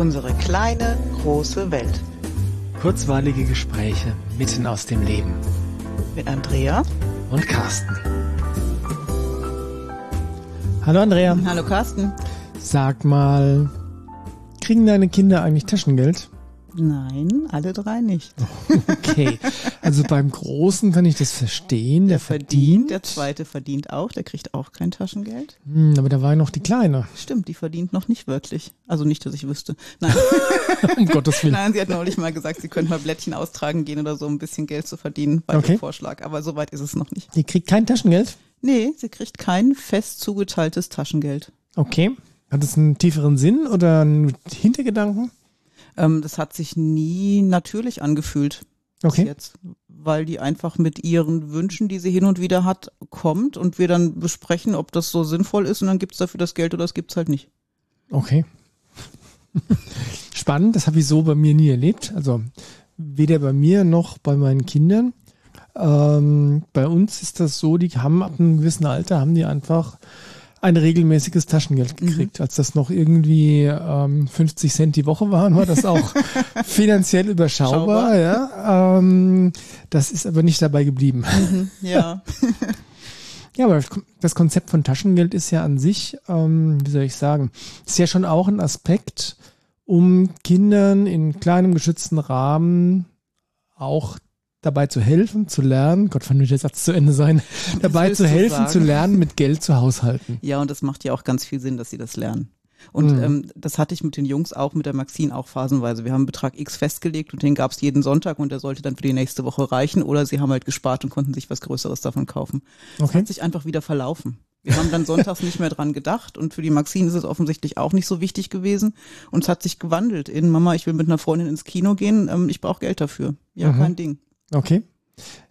Unsere kleine, große Welt. Kurzweilige Gespräche mitten aus dem Leben. Mit Andrea und Carsten. Hallo Andrea. Hallo Carsten. Sag mal, kriegen deine Kinder eigentlich Taschengeld? Nein, alle drei nicht. Okay, also beim Großen kann ich das verstehen, der, der verdient, verdient. Der Zweite verdient auch, der kriegt auch kein Taschengeld. Hm, aber da war ja noch die Kleine. Stimmt, die verdient noch nicht wirklich. Also nicht, dass ich wüsste. Nein. um Gottes Willen. Nein, sie hat neulich mal gesagt, sie könnte mal Blättchen austragen gehen oder so, um ein bisschen Geld zu verdienen bei okay. dem Vorschlag. Aber so weit ist es noch nicht. Die kriegt kein Taschengeld? Nee, sie kriegt kein fest zugeteiltes Taschengeld. Okay. Hat es einen tieferen Sinn oder einen Hintergedanken? Ähm, das hat sich nie natürlich angefühlt. Okay. Jetzt, weil die einfach mit ihren Wünschen, die sie hin und wieder hat, kommt und wir dann besprechen, ob das so sinnvoll ist und dann gibt es dafür das Geld oder das gibt es halt nicht. Okay. Spannend, das habe ich so bei mir nie erlebt. Also weder bei mir noch bei meinen Kindern. Ähm, bei uns ist das so, die haben ab einem gewissen Alter, haben die einfach ein regelmäßiges Taschengeld mhm. gekriegt. Mhm. Als das noch irgendwie ähm, 50 Cent die Woche waren, war das auch finanziell überschaubar. Ja, ähm, das ist aber nicht dabei geblieben. Mhm, ja. ja, aber das Konzept von Taschengeld ist ja an sich, ähm, wie soll ich sagen, ist ja schon auch ein Aspekt, um Kindern in kleinem geschützten Rahmen auch dabei zu helfen, zu lernen, Gott, wann wird der Satz zu Ende sein, dabei zu helfen, zu lernen, mit Geld zu haushalten. Ja, und das macht ja auch ganz viel Sinn, dass sie das lernen. Und mhm. ähm, das hatte ich mit den Jungs auch, mit der Maxine auch phasenweise. Wir haben einen Betrag X festgelegt und den gab es jeden Sonntag und der sollte dann für die nächste Woche reichen oder sie haben halt gespart und konnten sich was Größeres davon kaufen. Okay. Das hat sich einfach wieder verlaufen. Wir haben dann sonntags nicht mehr dran gedacht und für die Maxine ist es offensichtlich auch nicht so wichtig gewesen und es hat sich gewandelt in Mama, ich will mit einer Freundin ins Kino gehen, ähm, ich brauche Geld dafür. Ja, mhm. kein Ding. Okay.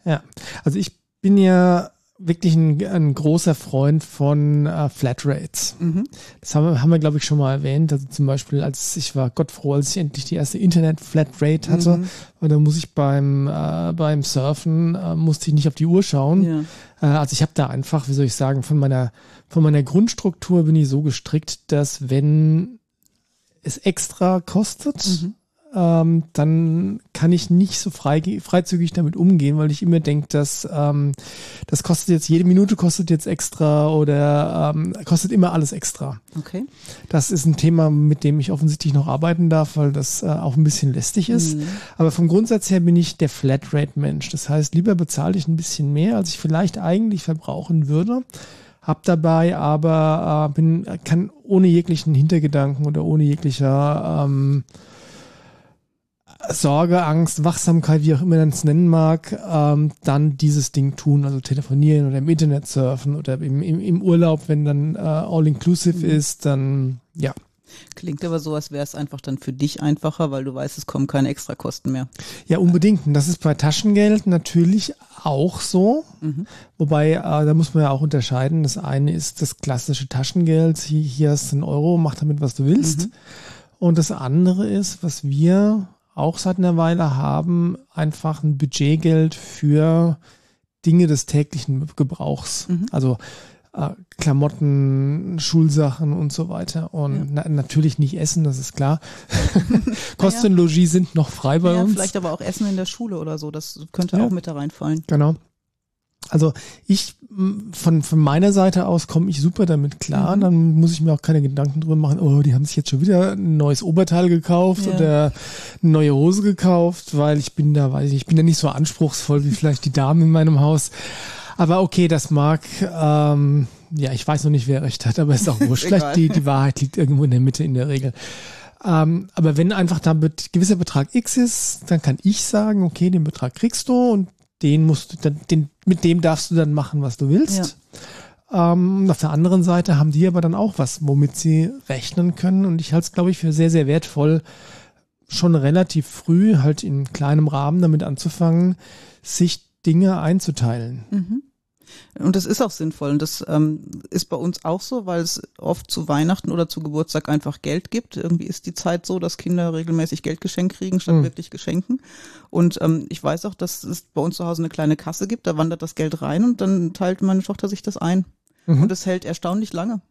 Ja. Also ich bin ja wirklich ein, ein großer Freund von äh, Flatrates. Mhm. Das haben wir, haben wir, glaube ich, schon mal erwähnt. Also zum Beispiel, als ich war Gott froh, als ich endlich die erste Internet-Flatrate hatte, mhm. weil da muss ich beim, äh, beim Surfen, äh, musste ich nicht auf die Uhr schauen. Ja. Äh, also ich habe da einfach, wie soll ich sagen, von meiner, von meiner Grundstruktur bin ich so gestrickt, dass wenn es extra kostet, mhm ähm, dann kann ich nicht so frei, freizügig damit umgehen, weil ich immer denke, dass ähm, das kostet jetzt, jede Minute kostet jetzt extra oder ähm, kostet immer alles extra. Okay. Das ist ein Thema, mit dem ich offensichtlich noch arbeiten darf, weil das äh, auch ein bisschen lästig ist. Mhm. Aber vom Grundsatz her bin ich der Flatrate-Mensch. Das heißt, lieber bezahle ich ein bisschen mehr, als ich vielleicht eigentlich verbrauchen würde hab dabei aber äh, bin kann ohne jeglichen Hintergedanken oder ohne jeglicher ähm, Sorge, Angst, Wachsamkeit, wie auch immer man es nennen mag, ähm, dann dieses Ding tun, also telefonieren oder im Internet surfen oder im, im, im Urlaub, wenn dann äh, all-inclusive mhm. ist, dann ja. Klingt aber so, als wäre es einfach dann für dich einfacher, weil du weißt, es kommen keine Extrakosten mehr. Ja, unbedingt. Und das ist bei Taschengeld natürlich auch so. Mhm. Wobei, äh, da muss man ja auch unterscheiden. Das eine ist das klassische Taschengeld. Hier, hier hast du einen Euro, mach damit, was du willst. Mhm. Und das andere ist, was wir auch seit einer Weile haben, einfach ein Budgetgeld für Dinge des täglichen Gebrauchs. Mhm. Also äh, Klamotten, Schulsachen und so weiter. Und ja. na, natürlich nicht Essen, das ist klar. Kosten ja. Logis sind noch frei bei ja, uns. Vielleicht aber auch Essen in der Schule oder so, das könnte auch mit da reinfallen. Genau. Also ich von, von meiner Seite aus komme ich super damit klar. Mhm. Dann muss ich mir auch keine Gedanken drüber machen, oh, die haben sich jetzt schon wieder ein neues Oberteil gekauft ja. oder eine neue Hose gekauft, weil ich bin da, weiß ich, ich bin da nicht so anspruchsvoll wie vielleicht die Damen in meinem Haus. Aber okay, das mag, ähm, ja, ich weiß noch nicht, wer recht hat, aber ist auch wurscht. vielleicht die, die Wahrheit liegt irgendwo in der Mitte in der Regel. Ähm, aber wenn einfach da ein gewisser Betrag X ist, dann kann ich sagen, okay, den Betrag kriegst du und den musst du dann, den, mit dem darfst du dann machen, was du willst. Ja. Ähm, auf der anderen Seite haben die aber dann auch was, womit sie rechnen können. Und ich halte es, glaube ich, für sehr, sehr wertvoll, schon relativ früh, halt in kleinem Rahmen damit anzufangen, sich Dinge einzuteilen. Mhm. Und das ist auch sinnvoll. Und das ähm, ist bei uns auch so, weil es oft zu Weihnachten oder zu Geburtstag einfach Geld gibt. Irgendwie ist die Zeit so, dass Kinder regelmäßig Geld geschenkt kriegen, statt mhm. wirklich Geschenken. Und ähm, ich weiß auch, dass es bei uns zu Hause eine kleine Kasse gibt, da wandert das Geld rein und dann teilt meine Tochter sich das ein. Mhm. Und es hält erstaunlich lange.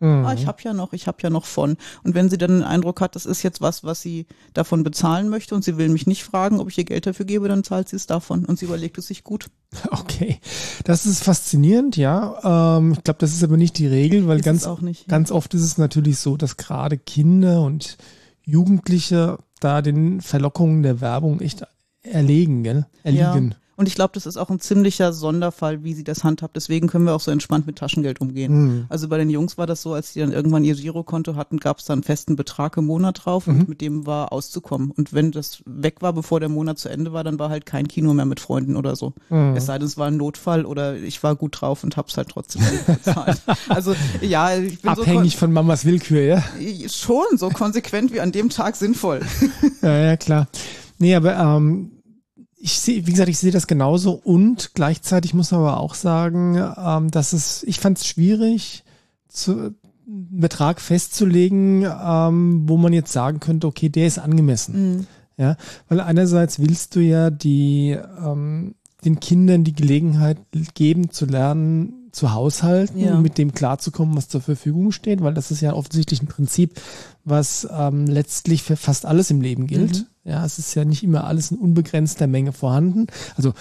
Mhm. Ah, ich habe ja noch, ich habe ja noch von. Und wenn sie dann den Eindruck hat, das ist jetzt was, was sie davon bezahlen möchte und sie will mich nicht fragen, ob ich ihr Geld dafür gebe, dann zahlt sie es davon und sie überlegt es sich gut. Okay, das ist faszinierend, ja. Ähm, ich glaube, das ist aber nicht die Regel, weil ist ganz, nicht, ganz oft ist es natürlich so, dass gerade Kinder und Jugendliche da den Verlockungen der Werbung echt erlegen, gell? Erliegen. Ja. Und ich glaube, das ist auch ein ziemlicher Sonderfall, wie sie das handhabt. Deswegen können wir auch so entspannt mit Taschengeld umgehen. Mhm. Also bei den Jungs war das so, als die dann irgendwann ihr Girokonto hatten, gab es da einen festen Betrag im Monat drauf mhm. und mit dem war auszukommen. Und wenn das weg war, bevor der Monat zu Ende war, dann war halt kein Kino mehr mit Freunden oder so. Mhm. Es sei denn, es war ein Notfall oder ich war gut drauf und hab's halt trotzdem bezahlt. also ja, ich bin abhängig so von Mamas Willkür, ja? Schon, so konsequent wie an dem Tag sinnvoll. ja, ja, klar. Nee, aber ähm, ich sehe, wie gesagt, ich sehe das genauso und gleichzeitig muss man aber auch sagen, ähm, dass es, ich fand es schwierig, zu, einen Betrag festzulegen, ähm, wo man jetzt sagen könnte, okay, der ist angemessen. Mhm. Ja, weil einerseits willst du ja die ähm, den Kindern die Gelegenheit geben zu lernen, zu haushalten ja. und mit dem klarzukommen, was zur Verfügung steht, weil das ist ja offensichtlich ein Prinzip, was ähm, letztlich für fast alles im Leben gilt. Mhm. Ja, es ist ja nicht immer alles in unbegrenzter Menge vorhanden. Also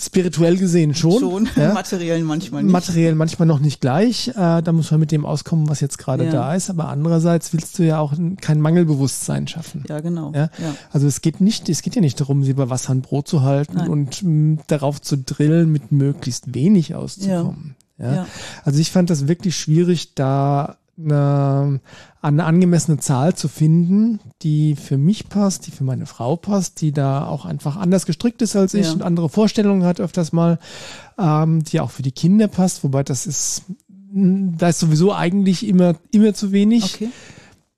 spirituell gesehen schon. Schon, ja. materiell manchmal nicht. Materiell manchmal noch nicht gleich. Äh, da muss man mit dem auskommen, was jetzt gerade ja. da ist. Aber andererseits willst du ja auch kein Mangelbewusstsein schaffen. Ja, genau. Ja? Also es geht nicht, es geht ja nicht darum, sie über Wasser und Brot zu halten Nein. und mh, darauf zu drillen, mit möglichst wenig auszukommen. Ja. Also ich fand das wirklich schwierig, da eine, eine angemessene Zahl zu finden, die für mich passt, die für meine Frau passt, die da auch einfach anders gestrickt ist als ich ja. und andere Vorstellungen hat öfters mal, ähm, die auch für die Kinder passt, wobei das ist, da ist sowieso eigentlich immer, immer zu wenig. Okay.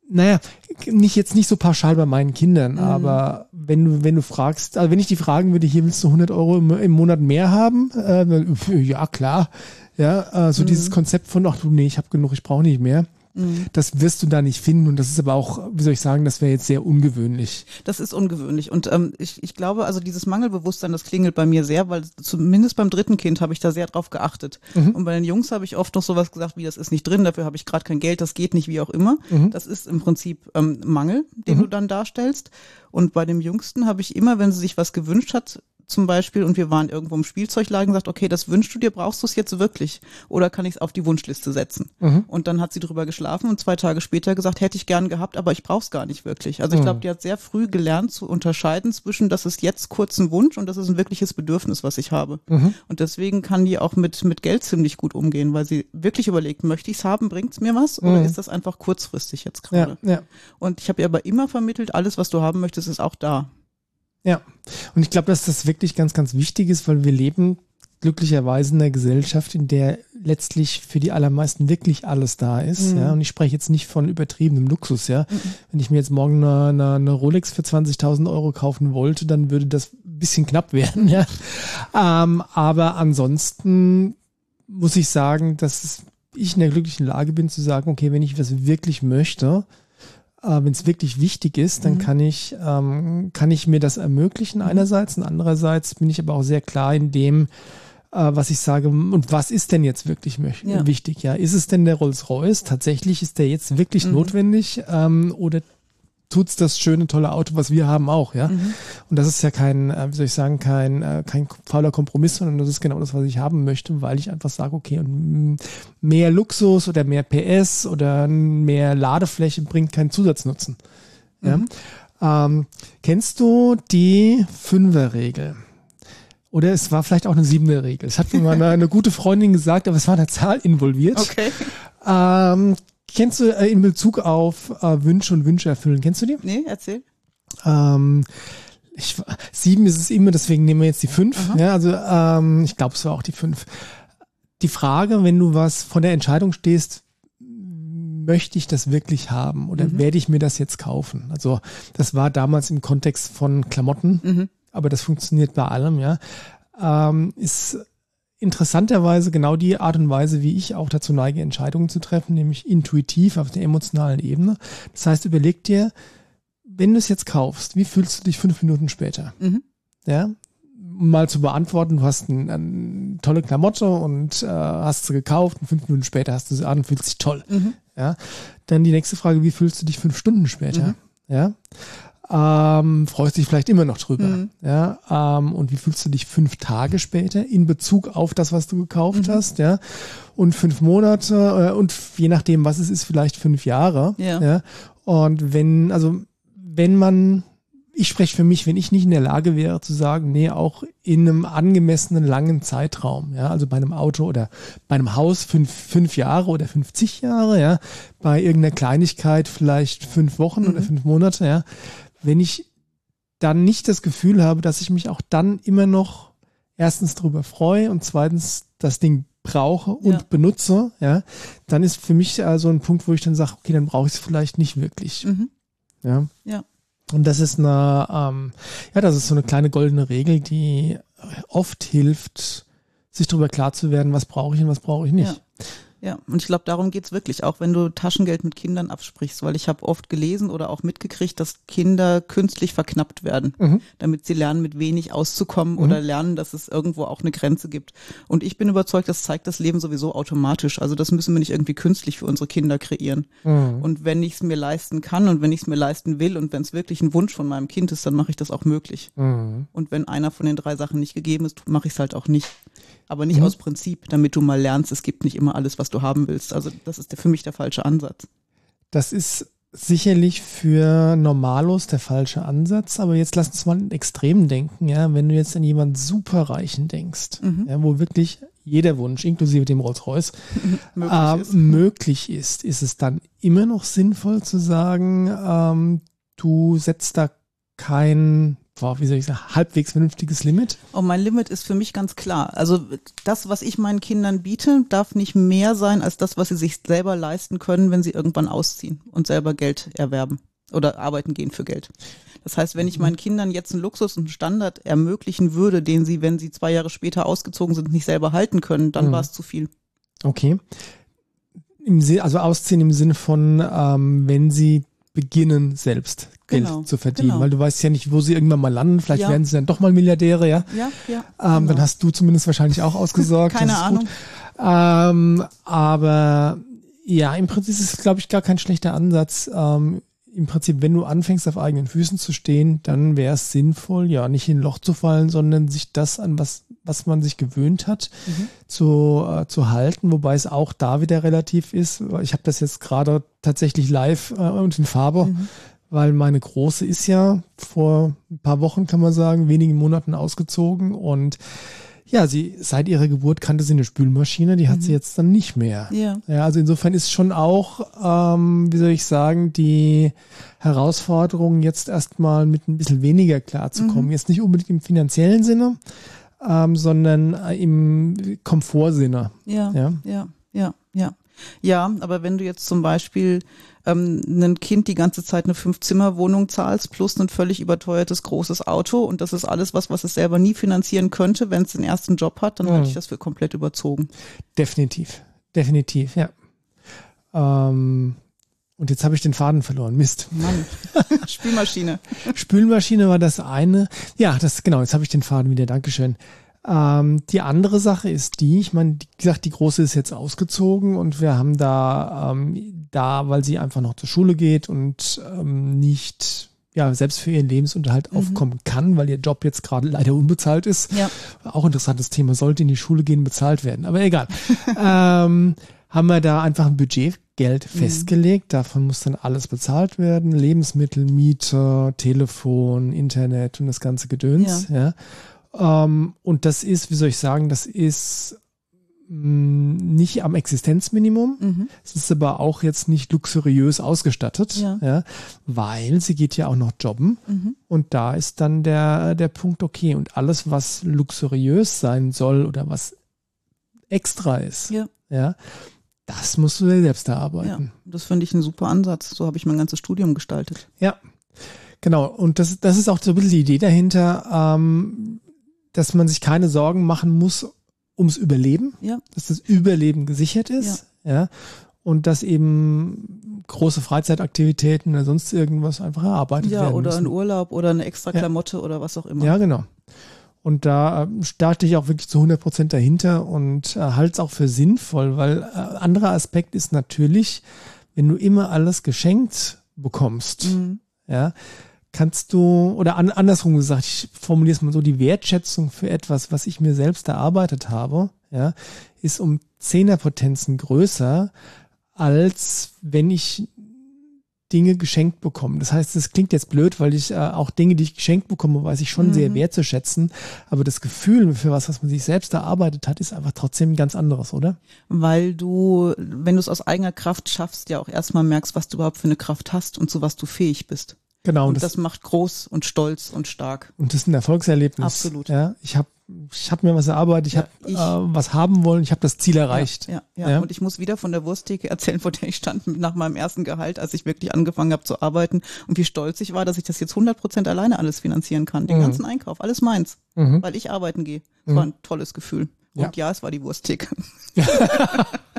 Naja, nicht jetzt nicht so pauschal bei meinen Kindern, mhm. aber wenn du, wenn du fragst, also wenn ich die fragen würde, hier willst du 100 Euro im, im Monat mehr haben, äh, ja klar, ja, äh, so mhm. dieses Konzept von, ach du, nee, ich habe genug, ich brauche nicht mehr. Mhm. Das wirst du da nicht finden und das ist aber auch, wie soll ich sagen, das wäre jetzt sehr ungewöhnlich. Das ist ungewöhnlich und ähm, ich, ich glaube, also dieses Mangelbewusstsein, das klingelt bei mir sehr, weil zumindest beim dritten Kind habe ich da sehr drauf geachtet. Mhm. Und bei den Jungs habe ich oft noch sowas gesagt, wie das ist nicht drin, dafür habe ich gerade kein Geld, das geht nicht, wie auch immer. Mhm. Das ist im Prinzip ähm, Mangel, den du mhm. dann darstellst. Und bei dem Jüngsten habe ich immer, wenn sie sich was gewünscht hat, zum Beispiel und wir waren irgendwo im Spielzeugladen gesagt, okay, das wünschst du dir, brauchst du es jetzt wirklich? Oder kann ich es auf die Wunschliste setzen? Mhm. Und dann hat sie drüber geschlafen und zwei Tage später gesagt, hätte ich gern gehabt, aber ich brauche es gar nicht wirklich. Also ich glaube, mhm. die hat sehr früh gelernt zu unterscheiden zwischen, das ist jetzt kurz ein Wunsch und das ist ein wirkliches Bedürfnis, was ich habe. Mhm. Und deswegen kann die auch mit, mit Geld ziemlich gut umgehen, weil sie wirklich überlegt, möchte ich es haben, bringt es mir was oder mhm. ist das einfach kurzfristig jetzt gerade? Ja, ja. Und ich habe ihr aber immer vermittelt, alles, was du haben möchtest, ist auch da. Ja, und ich glaube, dass das wirklich ganz, ganz wichtig ist, weil wir leben glücklicherweise in einer Gesellschaft, in der letztlich für die allermeisten wirklich alles da ist. Mhm. Ja, und ich spreche jetzt nicht von übertriebenem Luxus. Ja, mhm. wenn ich mir jetzt morgen eine, eine, eine Rolex für 20.000 Euro kaufen wollte, dann würde das ein bisschen knapp werden. Ja, ähm, aber ansonsten muss ich sagen, dass ich in der glücklichen Lage bin zu sagen, okay, wenn ich was wirklich möchte, äh, wenn es wirklich wichtig ist, dann mhm. kann ich ähm, kann ich mir das ermöglichen mhm. einerseits und andererseits bin ich aber auch sehr klar in dem, äh, was ich sage und was ist denn jetzt wirklich ja. wichtig? Ja, ist es denn der Rolls Royce? Tatsächlich ist der jetzt wirklich mhm. notwendig ähm, oder tut's das schöne, tolle Auto, was wir haben, auch, ja. Mhm. Und das ist ja kein, äh, wie soll ich sagen, kein, äh, kein fauler Kompromiss, sondern das ist genau das, was ich haben möchte, weil ich einfach sage, okay, und mehr Luxus oder mehr PS oder mehr Ladefläche bringt keinen Zusatznutzen. Ja? Mhm. Ähm, kennst du die Fünfer-Regel? Oder es war vielleicht auch eine siebene Regel. Es hat mir mal eine, eine, gute Freundin gesagt, aber es war eine Zahl involviert. Okay. Ähm, Kennst du äh, in Bezug auf äh, Wünsche und Wünsche erfüllen, kennst du die? Nee, erzähl. Ähm, ich, sieben ist es immer, deswegen nehmen wir jetzt die fünf. Ja, also ähm, ich glaube, es war auch die fünf. Die Frage, wenn du was von der Entscheidung stehst, möchte ich das wirklich haben oder mhm. werde ich mir das jetzt kaufen? Also das war damals im Kontext von Klamotten, mhm. aber das funktioniert bei allem, ja. Ähm, ist interessanterweise genau die Art und Weise, wie ich auch dazu neige, Entscheidungen zu treffen, nämlich intuitiv auf der emotionalen Ebene. Das heißt, überleg dir, wenn du es jetzt kaufst, wie fühlst du dich fünf Minuten später? Mhm. Ja, mal zu beantworten, du hast ein, tolle Klamotte und äh, hast sie gekauft und fünf Minuten später hast du sie an und fühlst dich toll. Mhm. Ja. Dann die nächste Frage, wie fühlst du dich fünf Stunden später? Mhm. Ja. Ähm, freust dich vielleicht immer noch drüber. Mhm. Ja, ähm, und wie fühlst du dich fünf Tage später in Bezug auf das, was du gekauft mhm. hast? Ja, und fünf Monate äh, und je nachdem, was es ist, vielleicht fünf Jahre. Ja. ja. Und wenn, also wenn man ich spreche für mich, wenn ich nicht in der Lage wäre zu sagen, nee, auch in einem angemessenen langen Zeitraum, ja, also bei einem Auto oder bei einem Haus fünf, fünf Jahre oder 50 Jahre, ja, bei irgendeiner Kleinigkeit vielleicht fünf Wochen mhm. oder fünf Monate, ja, wenn ich dann nicht das Gefühl habe, dass ich mich auch dann immer noch erstens darüber freue und zweitens das Ding brauche und ja. benutze, ja, dann ist für mich also ein Punkt, wo ich dann sage, okay, dann brauche ich es vielleicht nicht wirklich. Mhm. Ja. Ja. Und das ist eine, ähm, ja, das ist so eine kleine goldene Regel, die oft hilft, sich darüber klar zu werden, was brauche ich und was brauche ich nicht. Ja. Ja, und ich glaube, darum geht's wirklich, auch wenn du Taschengeld mit Kindern absprichst, weil ich habe oft gelesen oder auch mitgekriegt, dass Kinder künstlich verknappt werden, mhm. damit sie lernen, mit wenig auszukommen mhm. oder lernen, dass es irgendwo auch eine Grenze gibt. Und ich bin überzeugt, das zeigt das Leben sowieso automatisch. Also das müssen wir nicht irgendwie künstlich für unsere Kinder kreieren. Mhm. Und wenn ich es mir leisten kann und wenn ich es mir leisten will und wenn es wirklich ein Wunsch von meinem Kind ist, dann mache ich das auch möglich. Mhm. Und wenn einer von den drei Sachen nicht gegeben ist, mache ich es halt auch nicht aber nicht mhm. aus Prinzip, damit du mal lernst, es gibt nicht immer alles, was du haben willst. Also das ist für mich der falsche Ansatz. Das ist sicherlich für Normalos der falsche Ansatz, aber jetzt lass uns mal in Extremen denken, ja, wenn du jetzt an jemanden superreichen denkst, mhm. ja, wo wirklich jeder Wunsch, inklusive dem Rolls-Royce, möglich, äh, ist. möglich ist, ist es dann immer noch sinnvoll zu sagen, ähm, du setzt da kein boah, wie soll ich sagen, halbwegs vernünftiges Limit? Oh, mein Limit ist für mich ganz klar. Also das, was ich meinen Kindern biete, darf nicht mehr sein als das, was sie sich selber leisten können, wenn sie irgendwann ausziehen und selber Geld erwerben oder arbeiten gehen für Geld. Das heißt, wenn ich meinen Kindern jetzt einen Luxus und einen Standard ermöglichen würde, den sie, wenn sie zwei Jahre später ausgezogen sind, nicht selber halten können, dann mhm. war es zu viel. Okay. Im also ausziehen im Sinne von, ähm, wenn sie beginnen, selbst Geld genau, zu verdienen, genau. weil du weißt ja nicht, wo sie irgendwann mal landen. Vielleicht ja. werden sie dann doch mal Milliardäre, ja. Ja, ja. Ähm, genau. Dann hast du zumindest wahrscheinlich auch ausgesorgt. Keine Ahnung. Ähm, aber ja, im Prinzip ist es, glaube ich, gar kein schlechter Ansatz. Ähm, Im Prinzip, wenn du anfängst, auf eigenen Füßen zu stehen, dann wäre es sinnvoll, ja, nicht in ein Loch zu fallen, sondern sich das an was was man sich gewöhnt hat, mhm. zu, äh, zu halten, wobei es auch da wieder relativ ist. Ich habe das jetzt gerade tatsächlich live äh, und in Farbe, mhm. weil meine Große ist ja vor ein paar Wochen, kann man sagen, wenigen Monaten ausgezogen und ja, sie seit ihrer Geburt kannte sie eine Spülmaschine, die hat mhm. sie jetzt dann nicht mehr. Ja. ja. Also insofern ist schon auch, ähm, wie soll ich sagen, die Herausforderung jetzt erstmal mit ein bisschen weniger klarzukommen. Mhm. Jetzt nicht unbedingt im finanziellen Sinne, ähm, sondern äh, im Komfortsinne. Ja, ja, ja, ja, ja. Ja, aber wenn du jetzt zum Beispiel ähm, ein Kind die ganze Zeit eine Fünf-Zimmer-Wohnung zahlst plus ein völlig überteuertes großes Auto und das ist alles was, was es selber nie finanzieren könnte, wenn es den ersten Job hat, dann mhm. halte ich das für komplett überzogen. Definitiv, definitiv, ja. Ähm, und jetzt habe ich den Faden verloren. Mist. Mann. Spülmaschine. Spülmaschine war das eine. Ja, das genau. Jetzt habe ich den Faden wieder. Dankeschön. Ähm, die andere Sache ist die, ich meine, wie gesagt, die große ist jetzt ausgezogen und wir haben da, ähm, da, weil sie einfach noch zur Schule geht und ähm, nicht ja, selbst für ihren Lebensunterhalt mhm. aufkommen kann, weil ihr Job jetzt gerade leider unbezahlt ist. Ja. Auch interessantes Thema, sollte in die Schule gehen, bezahlt werden. Aber egal. ähm, haben wir da einfach ein Budget Geld mhm. festgelegt. Davon muss dann alles bezahlt werden. Lebensmittel, Miete, Telefon, Internet und das ganze Gedöns. Ja. ja. Ähm, und das ist, wie soll ich sagen, das ist mh, mm, nicht am Existenzminimum. Mhm. Es ist aber auch jetzt nicht luxuriös ausgestattet, ja. ja weil sie geht ja auch noch jobben. Mhm. Und da ist dann der, der Punkt, okay, und alles, was luxuriös sein soll oder was extra ist, ja, ja das musst du dir selbst erarbeiten. Ja, das finde ich ein super Ansatz. So habe ich mein ganzes Studium gestaltet. Ja, genau. Und das, das ist auch so ein bisschen die Idee dahinter, ähm, dass man sich keine Sorgen machen muss ums Überleben, ja. dass das Überleben gesichert ist, ja. ja. Und dass eben große Freizeitaktivitäten oder sonst irgendwas einfach erarbeitet ja, werden oder müssen. ein Urlaub oder eine extra Klamotte ja. oder was auch immer. Ja, genau. Und da, äh, starte ich auch wirklich zu 100 Prozent dahinter und äh, halte es auch für sinnvoll, weil äh, anderer Aspekt ist natürlich, wenn du immer alles geschenkt bekommst, mhm. ja, kannst du, oder an, andersrum gesagt, ich formuliere es mal so, die Wertschätzung für etwas, was ich mir selbst erarbeitet habe, ja, ist um Zehnerpotenzen größer, als wenn ich Dinge geschenkt bekomme. Das heißt, es klingt jetzt blöd, weil ich äh, auch Dinge, die ich geschenkt bekomme, weiß ich schon mhm. sehr wertzuschätzen. Aber das Gefühl für was, was man sich selbst erarbeitet hat, ist einfach trotzdem ein ganz anderes, oder? Weil du, wenn du es aus eigener Kraft schaffst, ja auch erstmal merkst, was du überhaupt für eine Kraft hast und zu was du fähig bist. Genau. Und das, das, macht groß und stolz und stark. Und das ist ein Erfolgserlebnis. Absolut. Ja, ich habe ich hab mir was erarbeitet, ich ja, habe äh, was haben wollen, ich habe das Ziel erreicht. Ja, ja, ja, Und ich muss wieder von der Wursttheke erzählen, vor der ich stand nach meinem ersten Gehalt, als ich wirklich angefangen habe zu arbeiten und wie stolz ich war, dass ich das jetzt 100 Prozent alleine alles finanzieren kann. Den mhm. ganzen Einkauf, alles meins, mhm. weil ich arbeiten gehe. Das mhm. war ein tolles Gefühl. Und ja, es war die Wursttheke.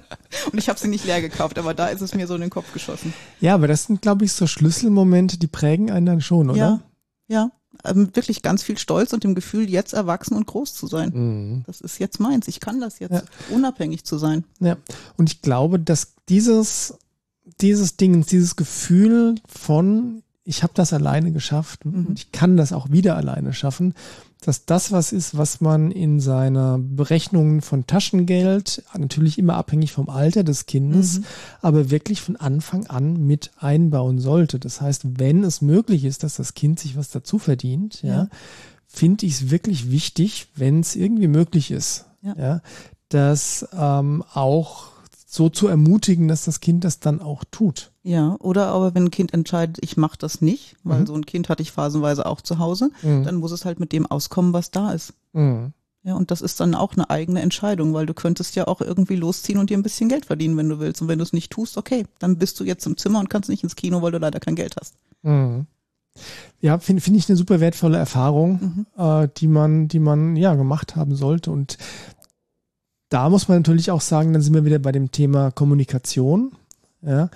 Und ich habe sie nicht leer gekauft, aber da ist es mir so in den Kopf geschossen. Ja, aber das sind, glaube ich, so Schlüsselmomente, die prägen einen dann schon, oder? Ja, ja. Ähm, wirklich ganz viel Stolz und dem Gefühl, jetzt erwachsen und groß zu sein. Mhm. Das ist jetzt meins. Ich kann das jetzt, ja. unabhängig zu sein. Ja, und ich glaube, dass dieses, dieses Ding, dieses Gefühl von, ich habe das alleine geschafft mhm. und ich kann das auch wieder alleine schaffen, dass das was ist, was man in seiner Berechnung von Taschengeld, natürlich immer abhängig vom Alter des Kindes, mhm. aber wirklich von Anfang an mit einbauen sollte. Das heißt, wenn es möglich ist, dass das Kind sich was dazu verdient, ja, ja finde ich es wirklich wichtig, wenn es irgendwie möglich ist, ja, ja dass ähm, auch so zu ermutigen, dass das Kind das dann auch tut. Ja, oder aber wenn ein Kind entscheidet, ich mache das nicht, weil mhm. so ein Kind hatte ich phasenweise auch zu Hause, mhm. dann muss es halt mit dem auskommen, was da ist. Mhm. Ja, und das ist dann auch eine eigene Entscheidung, weil du könntest ja auch irgendwie losziehen und dir ein bisschen Geld verdienen, wenn du willst. Und wenn du es nicht tust, okay, dann bist du jetzt im Zimmer und kannst nicht ins Kino, weil du leider kein Geld hast. Mhm. Ja, finde find ich eine super wertvolle Erfahrung, mhm. äh, die man, die man ja gemacht haben sollte. Und da muss man natürlich auch sagen, dann sind wir wieder bei dem Thema Kommunikation. Ja,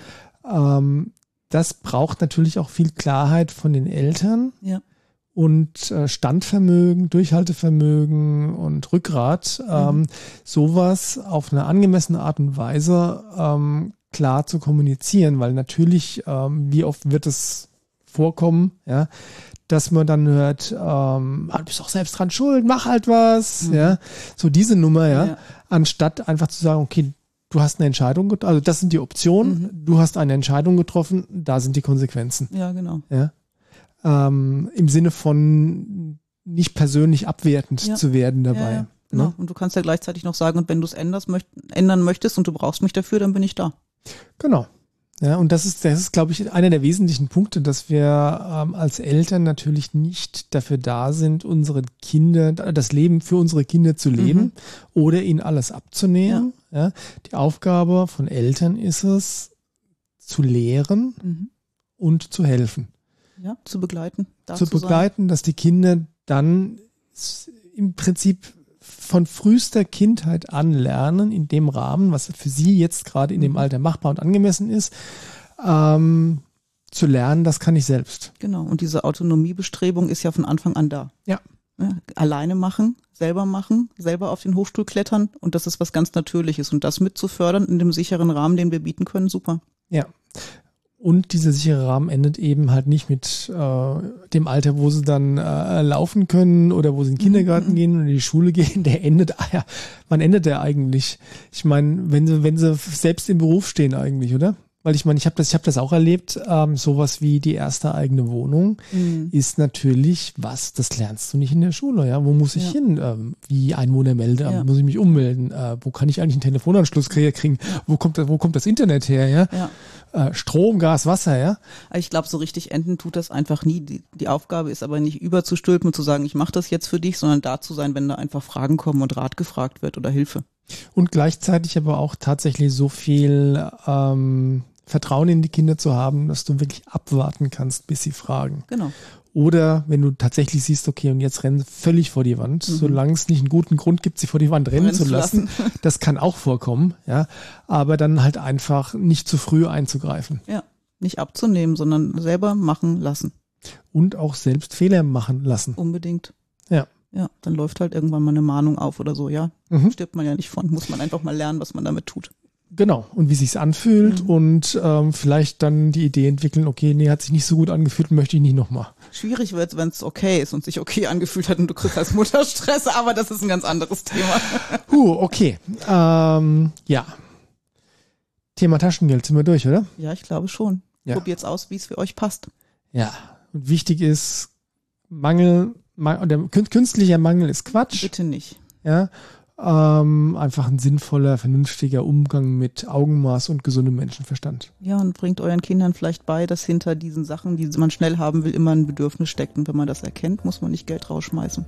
ähm, das braucht natürlich auch viel Klarheit von den Eltern. Ja. Und äh, Standvermögen, Durchhaltevermögen und Rückgrat, mhm. ähm, sowas auf eine angemessene Art und Weise ähm, klar zu kommunizieren, weil natürlich, ähm, wie oft wird es vorkommen, ja, dass man dann hört, ähm, ah, du bist auch selbst dran schuld, mach halt was, mhm. ja, so diese Nummer, ja, ja, anstatt einfach zu sagen, okay, du hast eine Entscheidung, getroffen, also das sind die Optionen, mhm. du hast eine Entscheidung getroffen, da sind die Konsequenzen. Ja, genau. Ja, ähm, im Sinne von nicht persönlich abwertend ja. zu werden dabei. Ja, genau. Ne? Und du kannst ja gleichzeitig noch sagen, und wenn du es ändern möchtest und du brauchst mich dafür, dann bin ich da. Genau. Ja, und das ist, das ist, glaube ich, einer der wesentlichen Punkte, dass wir ähm, als Eltern natürlich nicht dafür da sind, unsere Kinder, das Leben für unsere Kinder zu leben mhm. oder ihnen alles abzunehmen. Ja. ja. Die Aufgabe von Eltern ist es, zu lehren mhm. und zu helfen. Ja, zu begleiten. Zu begleiten, sein. dass die Kinder dann im Prinzip von frühester Kindheit an lernen, in dem Rahmen, was für sie jetzt gerade in dem mhm. Alter machbar und angemessen ist, ähm, zu lernen, das kann ich selbst. Genau, und diese Autonomiebestrebung ist ja von Anfang an da. Ja. ja. Alleine machen, selber machen, selber auf den Hochstuhl klettern und das ist was ganz Natürliches. Und das mitzufördern in dem sicheren Rahmen, den wir bieten können, super. Ja. Und dieser sichere Rahmen endet eben halt nicht mit äh, dem Alter, wo sie dann äh, laufen können oder wo sie in den Kindergarten mhm. gehen oder in die Schule gehen. Der endet, ah ja, wann endet der eigentlich? Ich meine, wenn sie, wenn sie selbst im Beruf stehen eigentlich, oder? Weil ich meine, ich habe das, ich habe das auch erlebt. Ähm, sowas wie die erste eigene Wohnung mhm. ist natürlich was, das lernst du nicht in der Schule. Ja, wo muss ich ja. hin? Ähm, wie Einwohnermeldeamt ja. muss ich mich ummelden? Äh, wo kann ich eigentlich einen Telefonanschluss kriegen? Wo kommt, wo kommt das Internet her? Ja. ja. Äh, Strom, Gas, Wasser, ja? Ich glaube, so richtig enden tut das einfach nie. Die, die Aufgabe ist aber nicht überzustülpen und zu sagen, ich mache das jetzt für dich, sondern da zu sein, wenn da einfach Fragen kommen und Rat gefragt wird oder Hilfe. Und gleichzeitig aber auch tatsächlich so viel ähm, Vertrauen in die Kinder zu haben, dass du wirklich abwarten kannst, bis sie fragen. Genau. Oder wenn du tatsächlich siehst, okay, und jetzt rennen sie völlig vor die Wand, mhm. solange es nicht einen guten Grund gibt, sie vor die Wand rennen zu lassen, lassen. das kann auch vorkommen, ja. Aber dann halt einfach nicht zu früh einzugreifen. Ja, nicht abzunehmen, sondern selber machen lassen. Und auch selbst Fehler machen lassen. Unbedingt. Ja. Ja, dann läuft halt irgendwann mal eine Mahnung auf oder so, ja. Mhm. Stirbt man ja nicht von, muss man einfach mal lernen, was man damit tut. Genau, und wie sich's anfühlt mhm. und ähm, vielleicht dann die Idee entwickeln, okay, nee, hat sich nicht so gut angefühlt, möchte ich nicht nochmal. Schwierig wird wenn es okay ist und sich okay angefühlt hat und du kriegst als Mutter Stress, aber das ist ein ganz anderes Thema. Huh, okay. Ähm, ja. Thema Taschengeld sind wir durch, oder? Ja, ich glaube schon. Ja. Probiert's aus, wie es für euch passt. Ja, und wichtig ist, Mangel, der künstlicher Mangel ist Quatsch. Bitte nicht. Ja, ähm, einfach ein sinnvoller, vernünftiger Umgang mit Augenmaß und gesundem Menschenverstand. Ja, und bringt euren Kindern vielleicht bei, dass hinter diesen Sachen, die man schnell haben will, immer ein Bedürfnis steckt. Und wenn man das erkennt, muss man nicht Geld rausschmeißen.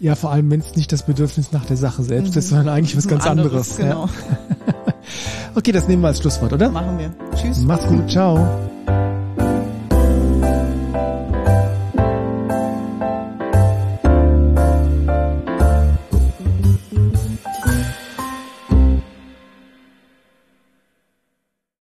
Ja, vor allem, wenn es nicht das Bedürfnis nach der Sache selbst mhm. ist, sondern eigentlich was ganz anderes. anderes genau. Ja. okay, das nehmen wir als Schlusswort, oder? Machen wir. Tschüss. Mach's gut. Ciao.